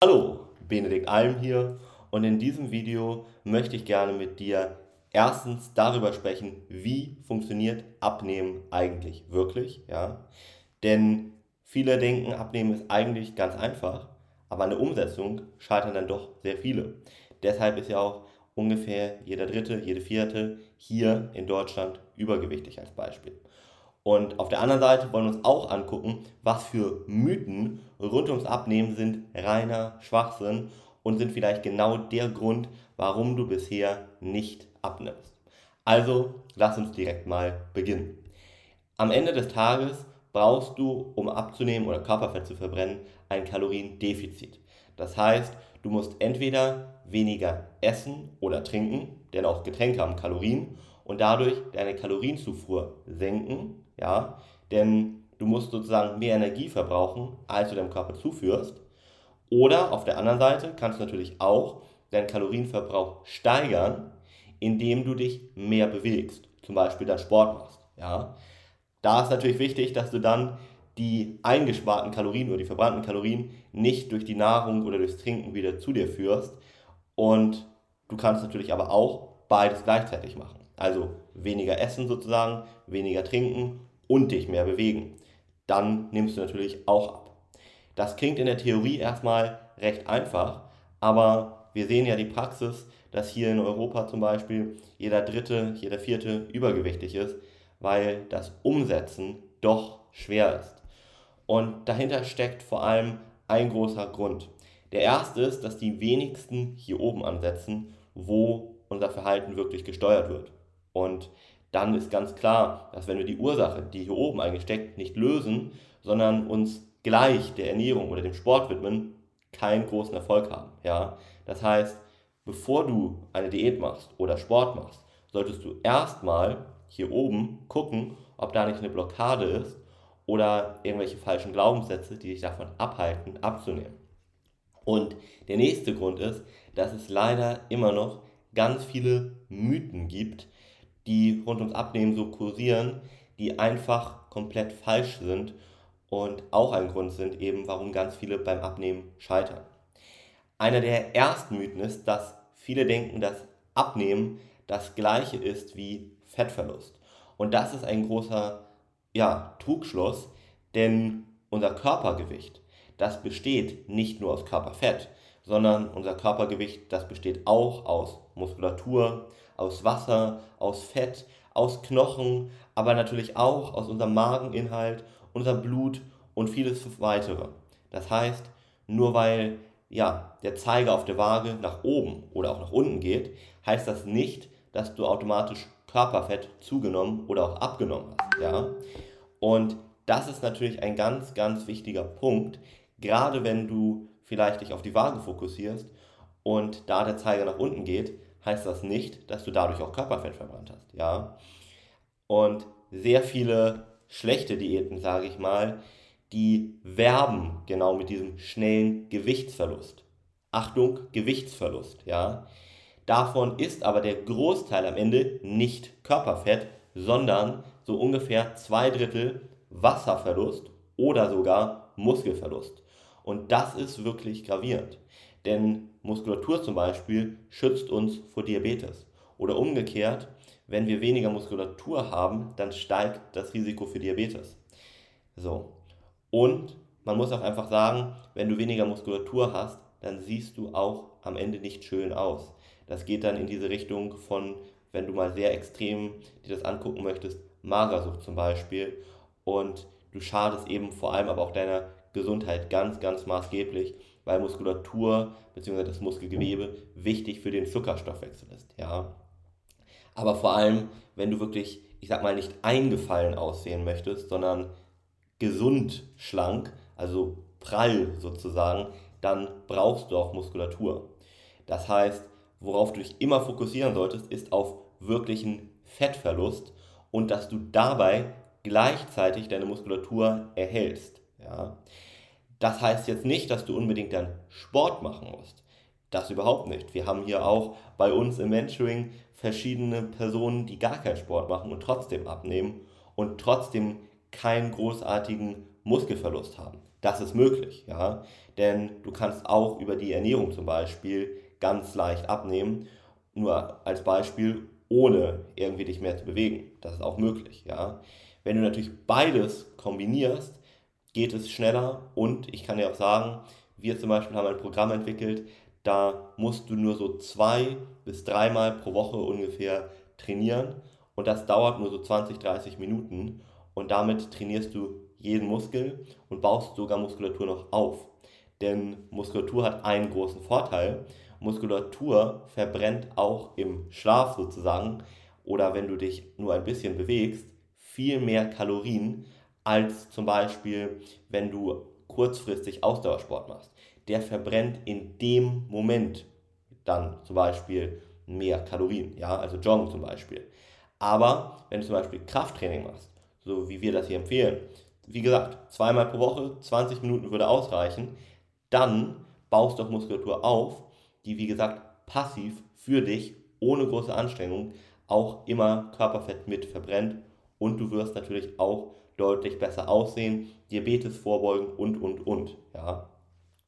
Hallo, Benedikt Alm hier und in diesem Video möchte ich gerne mit dir erstens darüber sprechen, wie funktioniert Abnehmen eigentlich wirklich, ja? Denn viele denken, Abnehmen ist eigentlich ganz einfach, aber an der Umsetzung scheitern dann doch sehr viele. Deshalb ist ja auch ungefähr jeder dritte, jede vierte hier in Deutschland übergewichtig als Beispiel. Und auf der anderen Seite wollen wir uns auch angucken, was für Mythen rund ums Abnehmen sind reiner Schwachsinn und sind vielleicht genau der Grund, warum du bisher nicht abnimmst. Also lass uns direkt mal beginnen. Am Ende des Tages brauchst du, um abzunehmen oder Körperfett zu verbrennen, ein Kaloriendefizit. Das heißt, du musst entweder weniger essen oder trinken, denn auch Getränke haben Kalorien, und dadurch deine Kalorienzufuhr senken, ja, denn du musst sozusagen mehr Energie verbrauchen, als du deinem Körper zuführst. Oder auf der anderen Seite kannst du natürlich auch deinen Kalorienverbrauch steigern, indem du dich mehr bewegst, zum Beispiel dann Sport machst. Ja. Da ist natürlich wichtig, dass du dann die eingesparten Kalorien oder die verbrannten Kalorien nicht durch die Nahrung oder durchs Trinken wieder zu dir führst. Und du kannst natürlich aber auch beides gleichzeitig machen. Also weniger essen sozusagen, weniger trinken und dich mehr bewegen. Dann nimmst du natürlich auch ab. Das klingt in der Theorie erstmal recht einfach, aber wir sehen ja die Praxis, dass hier in Europa zum Beispiel jeder dritte, jeder vierte übergewichtig ist, weil das Umsetzen doch schwer ist. Und dahinter steckt vor allem ein großer Grund. Der erste ist, dass die wenigsten hier oben ansetzen, wo unser Verhalten wirklich gesteuert wird. Und dann ist ganz klar, dass wenn wir die Ursache, die hier oben eigentlich steckt, nicht lösen, sondern uns gleich der Ernährung oder dem Sport widmen, keinen großen Erfolg haben. Ja? Das heißt, bevor du eine Diät machst oder Sport machst, solltest du erstmal hier oben gucken, ob da nicht eine Blockade ist oder irgendwelche falschen Glaubenssätze, die dich davon abhalten, abzunehmen. Und der nächste Grund ist, dass es leider immer noch ganz viele Mythen gibt, die rund ums Abnehmen so kursieren, die einfach komplett falsch sind und auch ein Grund sind eben, warum ganz viele beim Abnehmen scheitern. Einer der ersten Mythen ist, dass viele denken, dass Abnehmen das gleiche ist wie Fettverlust. Und das ist ein großer ja, Trugschluss, denn unser Körpergewicht, das besteht nicht nur aus Körperfett, sondern unser Körpergewicht, das besteht auch aus Muskulatur, aus Wasser, aus Fett, aus Knochen, aber natürlich auch aus unserem Mageninhalt, unserem Blut und vieles weitere. Das heißt, nur weil ja, der Zeiger auf der Waage nach oben oder auch nach unten geht, heißt das nicht, dass du automatisch Körperfett zugenommen oder auch abgenommen hast. Ja? Und das ist natürlich ein ganz, ganz wichtiger Punkt, gerade wenn du vielleicht dich auf die Waage fokussierst und da der Zeiger nach unten geht, heißt das nicht, dass du dadurch auch Körperfett verbrannt hast. Ja? Und sehr viele schlechte Diäten, sage ich mal, die werben genau mit diesem schnellen Gewichtsverlust. Achtung, Gewichtsverlust, ja. Davon ist aber der Großteil am Ende nicht Körperfett, sondern so ungefähr zwei Drittel Wasserverlust oder sogar Muskelverlust. Und das ist wirklich gravierend. Denn Muskulatur zum Beispiel schützt uns vor Diabetes. Oder umgekehrt, wenn wir weniger Muskulatur haben, dann steigt das Risiko für Diabetes. So. Und man muss auch einfach sagen, wenn du weniger Muskulatur hast, dann siehst du auch am Ende nicht schön aus. Das geht dann in diese Richtung von, wenn du mal sehr extrem dir das angucken möchtest, Magersucht zum Beispiel. Und du schadest eben vor allem aber auch deiner Gesundheit ganz, ganz maßgeblich, weil Muskulatur bzw. das Muskelgewebe wichtig für den Zuckerstoffwechsel ist. Ja? Aber vor allem, wenn du wirklich, ich sag mal, nicht eingefallen aussehen möchtest, sondern gesund schlank, also prall sozusagen, dann brauchst du auch Muskulatur. Das heißt, worauf du dich immer fokussieren solltest, ist auf wirklichen Fettverlust und dass du dabei gleichzeitig deine Muskulatur erhältst. Ja? Das heißt jetzt nicht, dass du unbedingt dann Sport machen musst. Das überhaupt nicht. Wir haben hier auch bei uns im Mentoring verschiedene Personen, die gar keinen Sport machen und trotzdem abnehmen und trotzdem keinen großartigen Muskelverlust haben. Das ist möglich, ja. Denn du kannst auch über die Ernährung zum Beispiel ganz leicht abnehmen. Nur als Beispiel, ohne irgendwie dich mehr zu bewegen. Das ist auch möglich, ja. Wenn du natürlich beides kombinierst, geht es schneller und ich kann dir auch sagen, wir zum Beispiel haben ein Programm entwickelt, da musst du nur so zwei bis dreimal pro Woche ungefähr trainieren und das dauert nur so 20, 30 Minuten und damit trainierst du jeden Muskel und baust sogar Muskulatur noch auf. Denn Muskulatur hat einen großen Vorteil. Muskulatur verbrennt auch im Schlaf sozusagen oder wenn du dich nur ein bisschen bewegst, viel mehr Kalorien als zum Beispiel, wenn du kurzfristig Ausdauersport machst. Der verbrennt in dem Moment dann zum Beispiel mehr Kalorien, ja, also Joggen zum Beispiel. Aber wenn du zum Beispiel Krafttraining machst, so wie wir das hier empfehlen, wie gesagt, zweimal pro Woche, 20 Minuten würde ausreichen, dann baust du auch Muskulatur auf, die wie gesagt passiv für dich ohne große Anstrengung auch immer Körperfett mit verbrennt und du wirst natürlich auch deutlich besser aussehen, Diabetes vorbeugen und und und, ja.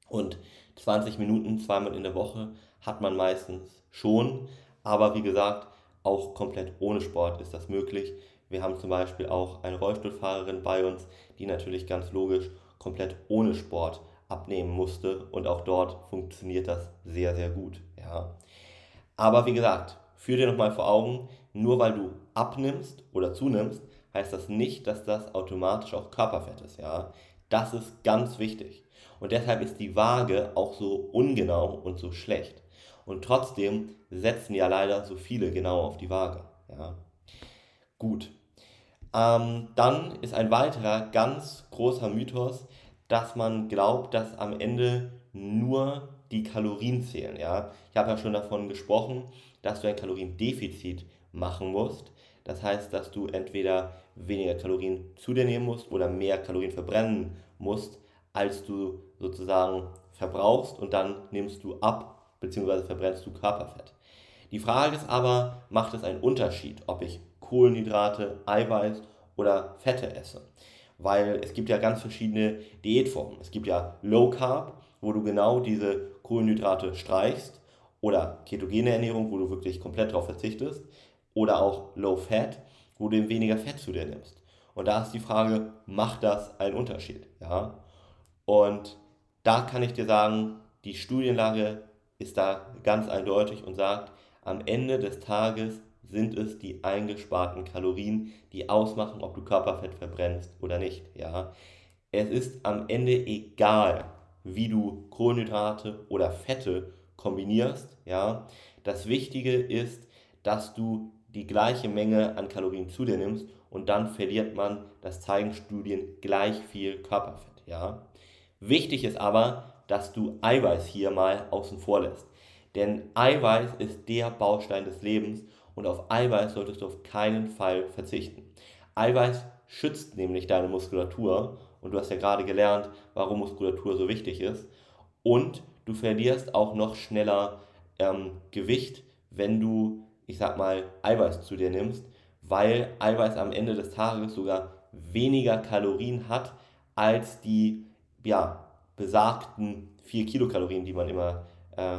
Und 20 Minuten zweimal in der Woche hat man meistens schon, aber wie gesagt, auch komplett ohne Sport ist das möglich. Wir haben zum Beispiel auch eine Rollstuhlfahrerin bei uns, die natürlich ganz logisch komplett ohne Sport abnehmen musste und auch dort funktioniert das sehr, sehr gut. Ja. Aber wie gesagt, führ dir nochmal vor Augen, nur weil du abnimmst oder zunimmst, heißt das nicht, dass das automatisch auch Körperfett ist. Ja. Das ist ganz wichtig. Und deshalb ist die Waage auch so ungenau und so schlecht. Und trotzdem setzen ja leider so viele genau auf die Waage. Ja. Gut. Ähm, dann ist ein weiterer ganz großer Mythos, dass man glaubt, dass am Ende nur die Kalorien zählen. Ja? Ich habe ja schon davon gesprochen, dass du ein Kaloriendefizit machen musst. Das heißt, dass du entweder weniger Kalorien zu dir nehmen musst oder mehr Kalorien verbrennen musst, als du sozusagen verbrauchst und dann nimmst du ab bzw. verbrennst du Körperfett. Die Frage ist aber, macht es einen Unterschied, ob ich Kohlenhydrate, Eiweiß oder Fette esse? weil es gibt ja ganz verschiedene Diätformen. Es gibt ja Low Carb, wo du genau diese Kohlenhydrate streichst, oder ketogene Ernährung, wo du wirklich komplett darauf verzichtest, oder auch Low Fat, wo du weniger Fett zu dir nimmst. Und da ist die Frage, macht das einen Unterschied? Ja? Und da kann ich dir sagen, die Studienlage ist da ganz eindeutig und sagt, am Ende des Tages sind es die eingesparten Kalorien, die ausmachen, ob du Körperfett verbrennst oder nicht. Ja? Es ist am Ende egal, wie du Kohlenhydrate oder Fette kombinierst. Ja? Das Wichtige ist, dass du die gleiche Menge an Kalorien zu dir nimmst und dann verliert man, das zeigen Studien, gleich viel Körperfett. Ja? Wichtig ist aber, dass du Eiweiß hier mal außen vor lässt. Denn Eiweiß ist der Baustein des Lebens und auf Eiweiß solltest du auf keinen Fall verzichten. Eiweiß schützt nämlich deine Muskulatur und du hast ja gerade gelernt, warum Muskulatur so wichtig ist. Und du verlierst auch noch schneller ähm, Gewicht, wenn du, ich sag mal, Eiweiß zu dir nimmst, weil Eiweiß am Ende des Tages sogar weniger Kalorien hat als die ja, besagten 4 Kilokalorien, die man immer äh,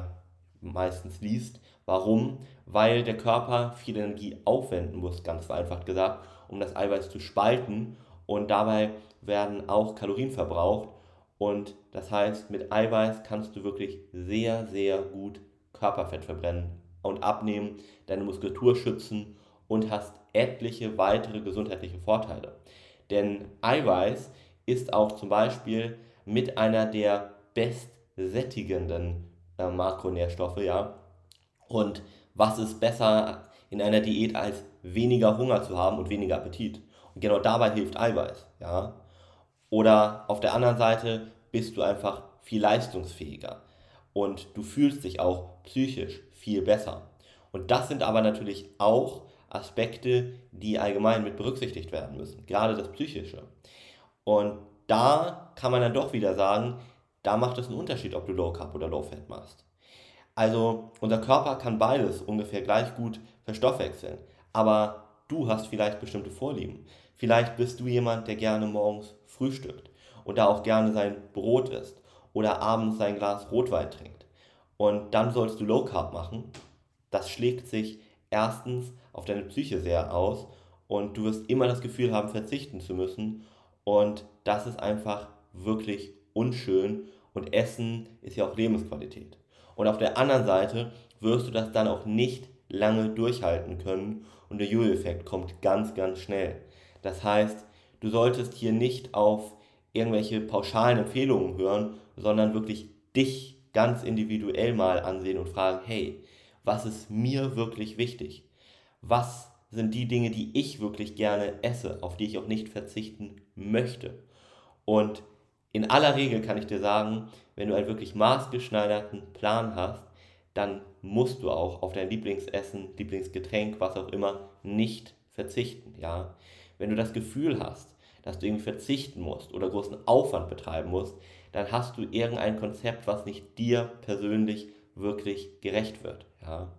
meistens liest. Warum? Weil der Körper viel Energie aufwenden muss, ganz vereinfacht gesagt, um das Eiweiß zu spalten und dabei werden auch Kalorien verbraucht und das heißt, mit Eiweiß kannst du wirklich sehr, sehr gut Körperfett verbrennen und abnehmen, deine Muskulatur schützen und hast etliche weitere gesundheitliche Vorteile. Denn Eiweiß ist auch zum Beispiel mit einer der bestsättigenden äh, Makronährstoffe, ja, und was ist besser in einer Diät als weniger Hunger zu haben und weniger Appetit? Und genau dabei hilft Eiweiß. Ja? Oder auf der anderen Seite bist du einfach viel leistungsfähiger und du fühlst dich auch psychisch viel besser. Und das sind aber natürlich auch Aspekte, die allgemein mit berücksichtigt werden müssen, gerade das Psychische. Und da kann man dann doch wieder sagen, da macht es einen Unterschied, ob du Low Carb oder Low Fat machst. Also unser Körper kann beides ungefähr gleich gut verstoffwechseln. Aber du hast vielleicht bestimmte Vorlieben. Vielleicht bist du jemand, der gerne morgens frühstückt. und da auch gerne sein Brot isst oder abends sein Glas Rotwein trinkt und dann sollst du Low Carb machen, das schlägt sich erstens auf deine Psyche sehr aus. Und du wirst immer das Gefühl haben, verzichten zu müssen. Und das ist einfach wirklich unschön. Und Essen ist ja auch Lebensqualität. Und auf der anderen Seite wirst du das dann auch nicht lange durchhalten können. Und der Jojo-Effekt kommt ganz, ganz schnell. Das heißt, du solltest hier nicht auf irgendwelche pauschalen Empfehlungen hören, sondern wirklich dich ganz individuell mal ansehen und fragen, hey, was ist mir wirklich wichtig? Was sind die Dinge, die ich wirklich gerne esse, auf die ich auch nicht verzichten möchte? Und in aller Regel kann ich dir sagen, wenn du einen wirklich maßgeschneiderten Plan hast, dann musst du auch auf dein Lieblingsessen, Lieblingsgetränk, was auch immer, nicht verzichten. Ja? Wenn du das Gefühl hast, dass du irgendwie verzichten musst oder großen Aufwand betreiben musst, dann hast du irgendein Konzept, was nicht dir persönlich wirklich gerecht wird. Ja?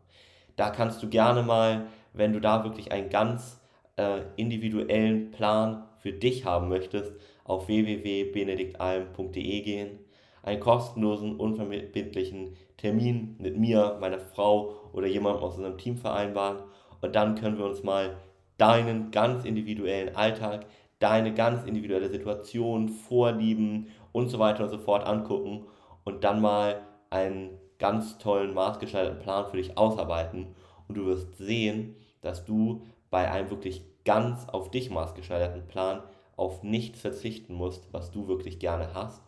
Da kannst du gerne mal, wenn du da wirklich einen ganz äh, individuellen Plan für dich haben möchtest, auf www.benediktalm.de gehen, einen kostenlosen, unverbindlichen Termin mit mir, meiner Frau oder jemandem aus unserem Team vereinbaren und dann können wir uns mal deinen ganz individuellen Alltag, deine ganz individuelle Situation, Vorlieben und so weiter und so fort angucken und dann mal einen ganz tollen, maßgeschneiderten Plan für dich ausarbeiten und du wirst sehen, dass du bei einem wirklich ganz auf dich maßgeschneiderten Plan auf nichts verzichten musst, was du wirklich gerne hast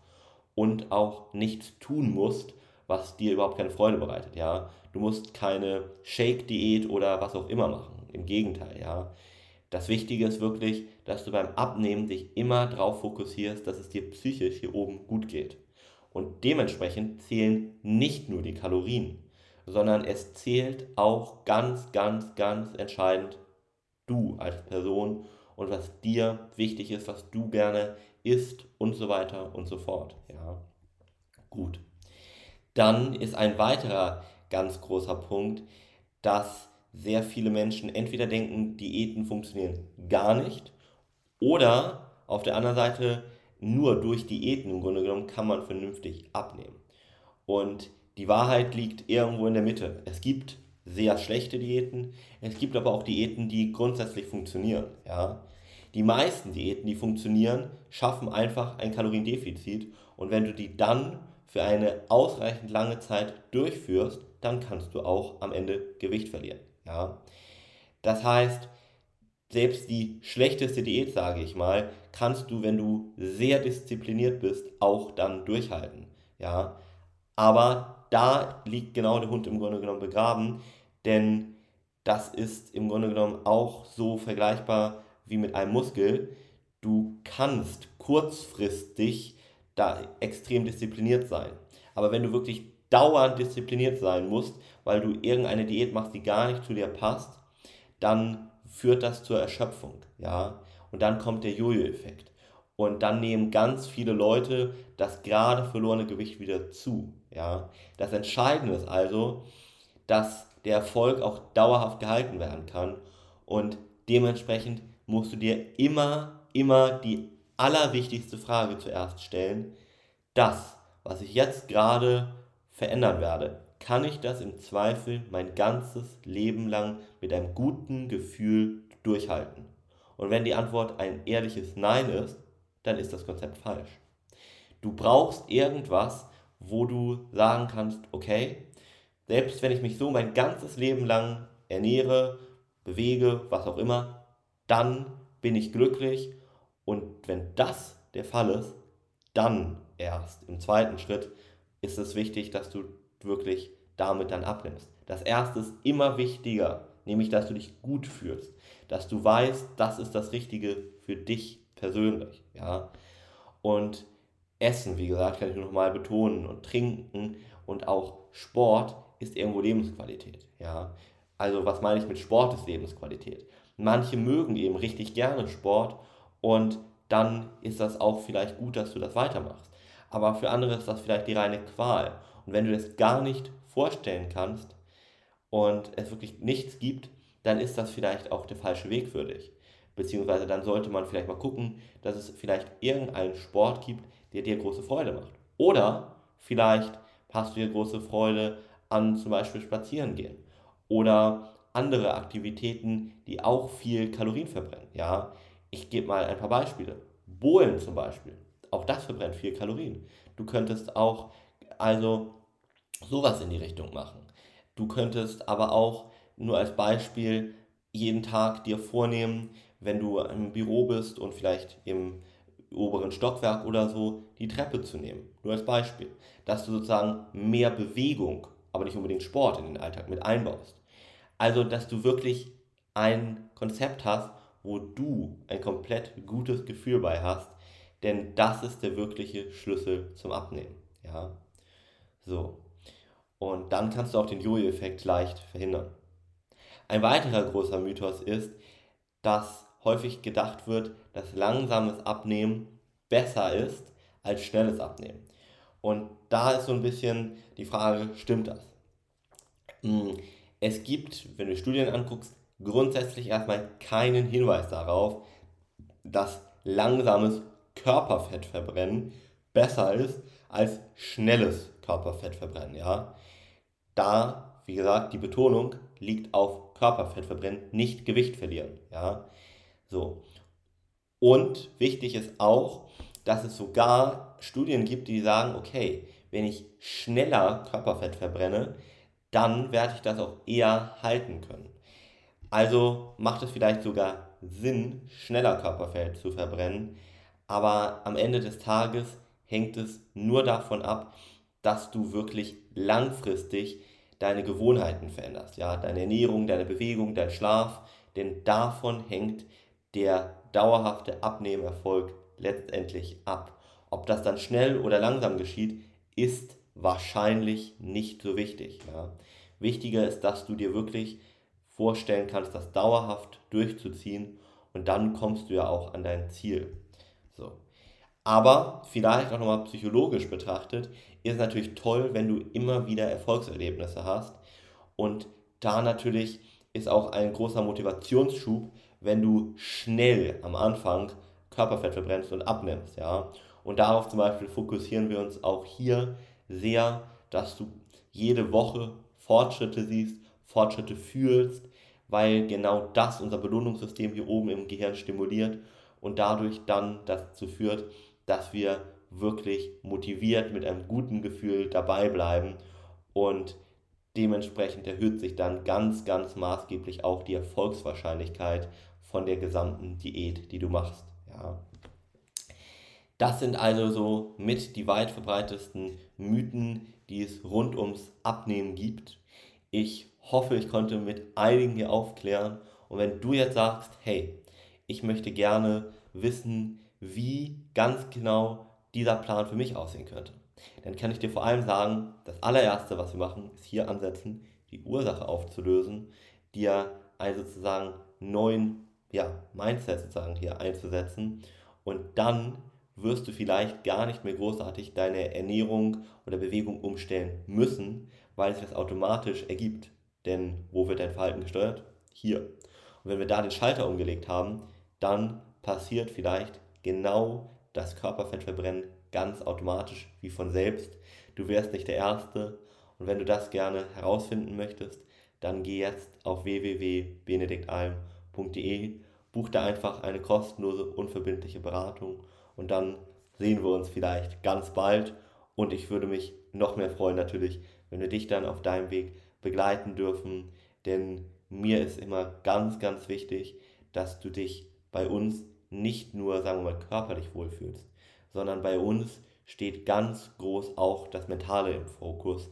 und auch nichts tun musst, was dir überhaupt keine Freude bereitet, ja. Du musst keine Shake-Diät oder was auch immer machen. Im Gegenteil, ja. Das Wichtige ist wirklich, dass du beim Abnehmen dich immer darauf fokussierst, dass es dir psychisch hier oben gut geht. Und dementsprechend zählen nicht nur die Kalorien, sondern es zählt auch ganz, ganz, ganz entscheidend du als Person und was dir wichtig ist, was du gerne isst und so weiter und so fort. Ja, gut. Dann ist ein weiterer ganz großer Punkt, dass sehr viele Menschen entweder denken, Diäten funktionieren gar nicht oder auf der anderen Seite nur durch Diäten im Grunde genommen kann man vernünftig abnehmen. Und die Wahrheit liegt irgendwo in der Mitte. Es gibt sehr schlechte Diäten, es gibt aber auch Diäten, die grundsätzlich funktionieren. Ja? Die meisten Diäten, die funktionieren, schaffen einfach ein Kaloriendefizit und wenn du die dann für eine ausreichend lange Zeit durchführst, dann kannst du auch am Ende Gewicht verlieren. Ja? Das heißt, selbst die schlechteste Diät, sage ich mal, kannst du, wenn du sehr diszipliniert bist, auch dann durchhalten. Ja? Aber da liegt genau der Hund im Grunde genommen begraben, denn das ist im Grunde genommen auch so vergleichbar wie mit einem Muskel. Du kannst kurzfristig da extrem diszipliniert sein. Aber wenn du wirklich dauernd diszipliniert sein musst, weil du irgendeine Diät machst, die gar nicht zu dir passt, dann führt das zur Erschöpfung, ja. Und dann kommt der Jojo-Effekt. Und dann nehmen ganz viele Leute das gerade verlorene Gewicht wieder zu, ja. Das Entscheidende ist also, dass der Erfolg auch dauerhaft gehalten werden kann und dementsprechend musst du dir immer, immer die allerwichtigste Frage zuerst stellen. Das, was ich jetzt gerade verändern werde, kann ich das im Zweifel mein ganzes Leben lang mit einem guten Gefühl durchhalten? Und wenn die Antwort ein ehrliches Nein ist, dann ist das Konzept falsch. Du brauchst irgendwas, wo du sagen kannst, okay, selbst wenn ich mich so mein ganzes Leben lang ernähre, bewege, was auch immer, dann bin ich glücklich und wenn das der Fall ist, dann erst im zweiten Schritt ist es wichtig, dass du wirklich damit dann abnimmst. Das erste ist immer wichtiger, nämlich dass du dich gut fühlst, dass du weißt, das ist das Richtige für dich persönlich, ja. Und Essen, wie gesagt, kann ich nur noch mal betonen und Trinken und auch Sport ist irgendwo Lebensqualität, ja. Also was meine ich mit Sport ist Lebensqualität? Manche mögen eben richtig gerne Sport und dann ist das auch vielleicht gut, dass du das weitermachst. Aber für andere ist das vielleicht die reine Qual. Und wenn du das gar nicht vorstellen kannst und es wirklich nichts gibt, dann ist das vielleicht auch der falsche Weg für dich. Beziehungsweise dann sollte man vielleicht mal gucken, dass es vielleicht irgendeinen Sport gibt, der dir große Freude macht. Oder vielleicht hast du dir große Freude an zum Beispiel Spazieren gehen. Oder andere Aktivitäten, die auch viel Kalorien verbrennen. Ja, ich gebe mal ein paar Beispiele. Bohlen zum Beispiel. Auch das verbrennt viel Kalorien. Du könntest auch also sowas in die Richtung machen. Du könntest aber auch nur als Beispiel jeden Tag dir vornehmen, wenn du im Büro bist und vielleicht im oberen Stockwerk oder so, die Treppe zu nehmen. Nur als Beispiel. Dass du sozusagen mehr Bewegung, aber nicht unbedingt Sport in den Alltag mit einbaust. Also, dass du wirklich ein Konzept hast, wo du ein komplett gutes Gefühl bei hast, denn das ist der wirkliche Schlüssel zum Abnehmen. Ja, so. Und dann kannst du auch den Jojo-Effekt leicht verhindern. Ein weiterer großer Mythos ist, dass häufig gedacht wird, dass langsames Abnehmen besser ist als schnelles Abnehmen. Und da ist so ein bisschen die Frage, stimmt das? Hm, es gibt, wenn du Studien anguckst, grundsätzlich erstmal keinen Hinweis darauf, dass langsames Körperfettverbrennen besser ist als schnelles Körperfettverbrennen. Ja? Da, wie gesagt, die Betonung liegt auf Körperfettverbrennen, nicht Gewicht verlieren. Ja? So. Und wichtig ist auch, dass es sogar Studien gibt, die sagen, okay, wenn ich schneller Körperfett verbrenne, dann werde ich das auch eher halten können. Also macht es vielleicht sogar Sinn, schneller Körperfett zu verbrennen, aber am Ende des Tages hängt es nur davon ab, dass du wirklich langfristig deine Gewohnheiten veränderst, ja, deine Ernährung, deine Bewegung, dein Schlaf, denn davon hängt der dauerhafte Abnehmerfolg letztendlich ab. Ob das dann schnell oder langsam geschieht, ist wahrscheinlich nicht so wichtig. Ja. Wichtiger ist, dass du dir wirklich vorstellen kannst, das dauerhaft durchzuziehen und dann kommst du ja auch an dein Ziel. So. Aber vielleicht auch nochmal psychologisch betrachtet, ist es natürlich toll, wenn du immer wieder Erfolgserlebnisse hast. Und da natürlich ist auch ein großer Motivationsschub, wenn du schnell am Anfang Körperfett verbrennst und abnimmst. Ja? Und darauf zum Beispiel fokussieren wir uns auch hier sehr, dass du jede Woche Fortschritte siehst, Fortschritte fühlst, weil genau das unser Belohnungssystem hier oben im Gehirn stimuliert und dadurch dann dazu führt, dass wir wirklich motiviert mit einem guten Gefühl dabei bleiben und dementsprechend erhöht sich dann ganz, ganz maßgeblich auch die Erfolgswahrscheinlichkeit von der gesamten Diät, die du machst. Ja. Das sind also so mit die weit verbreitesten Mythen, die es rund ums Abnehmen gibt. Ich hoffe, ich konnte mit einigen hier aufklären. Und wenn du jetzt sagst, hey, ich möchte gerne wissen, wie ganz genau dieser Plan für mich aussehen könnte, dann kann ich dir vor allem sagen, das allererste, was wir machen, ist hier ansetzen, die Ursache aufzulösen, dir einen sozusagen neuen ja, Mindset sozusagen hier einzusetzen und dann wirst du vielleicht gar nicht mehr großartig deine Ernährung oder Bewegung umstellen müssen, weil sich das automatisch ergibt. Denn wo wird dein Verhalten gesteuert? Hier. Und wenn wir da den Schalter umgelegt haben, dann passiert vielleicht genau das Körperfettverbrennen ganz automatisch wie von selbst. Du wärst nicht der Erste. Und wenn du das gerne herausfinden möchtest, dann geh jetzt auf www.benediktalm.de, buch da einfach eine kostenlose, unverbindliche Beratung und dann sehen wir uns vielleicht ganz bald. Und ich würde mich noch mehr freuen natürlich, wenn wir dich dann auf deinem Weg begleiten dürfen. Denn mir ist immer ganz, ganz wichtig, dass du dich bei uns nicht nur, sagen wir mal, körperlich wohlfühlst, sondern bei uns steht ganz groß auch das Mentale im Fokus,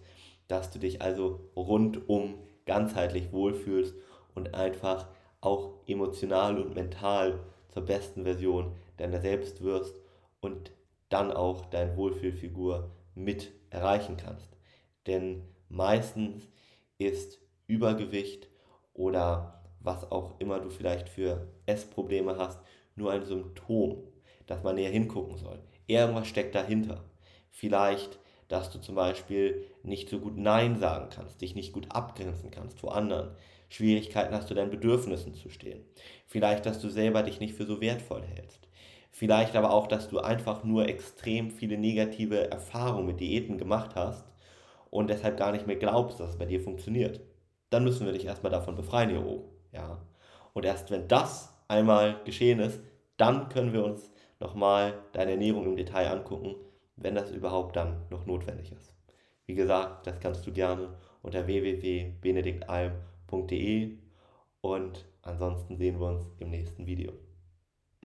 dass du dich also rundum ganzheitlich wohlfühlst und einfach auch emotional und mental zur besten Version deiner selbst wirst und dann auch deine Wohlfühlfigur mit erreichen kannst. Denn meistens ist Übergewicht oder was auch immer du vielleicht für Essprobleme hast, nur ein Symptom, dass man näher hingucken soll. Irgendwas steckt dahinter. Vielleicht dass du zum Beispiel nicht so gut Nein sagen kannst, dich nicht gut abgrenzen kannst vor anderen. Schwierigkeiten hast du deinen Bedürfnissen zu stehen. Vielleicht, dass du selber dich nicht für so wertvoll hältst. Vielleicht aber auch, dass du einfach nur extrem viele negative Erfahrungen mit Diäten gemacht hast und deshalb gar nicht mehr glaubst, dass es bei dir funktioniert. Dann müssen wir dich erstmal davon befreien hier oben. Ja? Und erst wenn das einmal geschehen ist, dann können wir uns nochmal deine Ernährung im Detail angucken, wenn das überhaupt dann noch notwendig ist. Wie gesagt, das kannst du gerne unter www.benediktalm.de und ansonsten sehen wir uns im nächsten Video.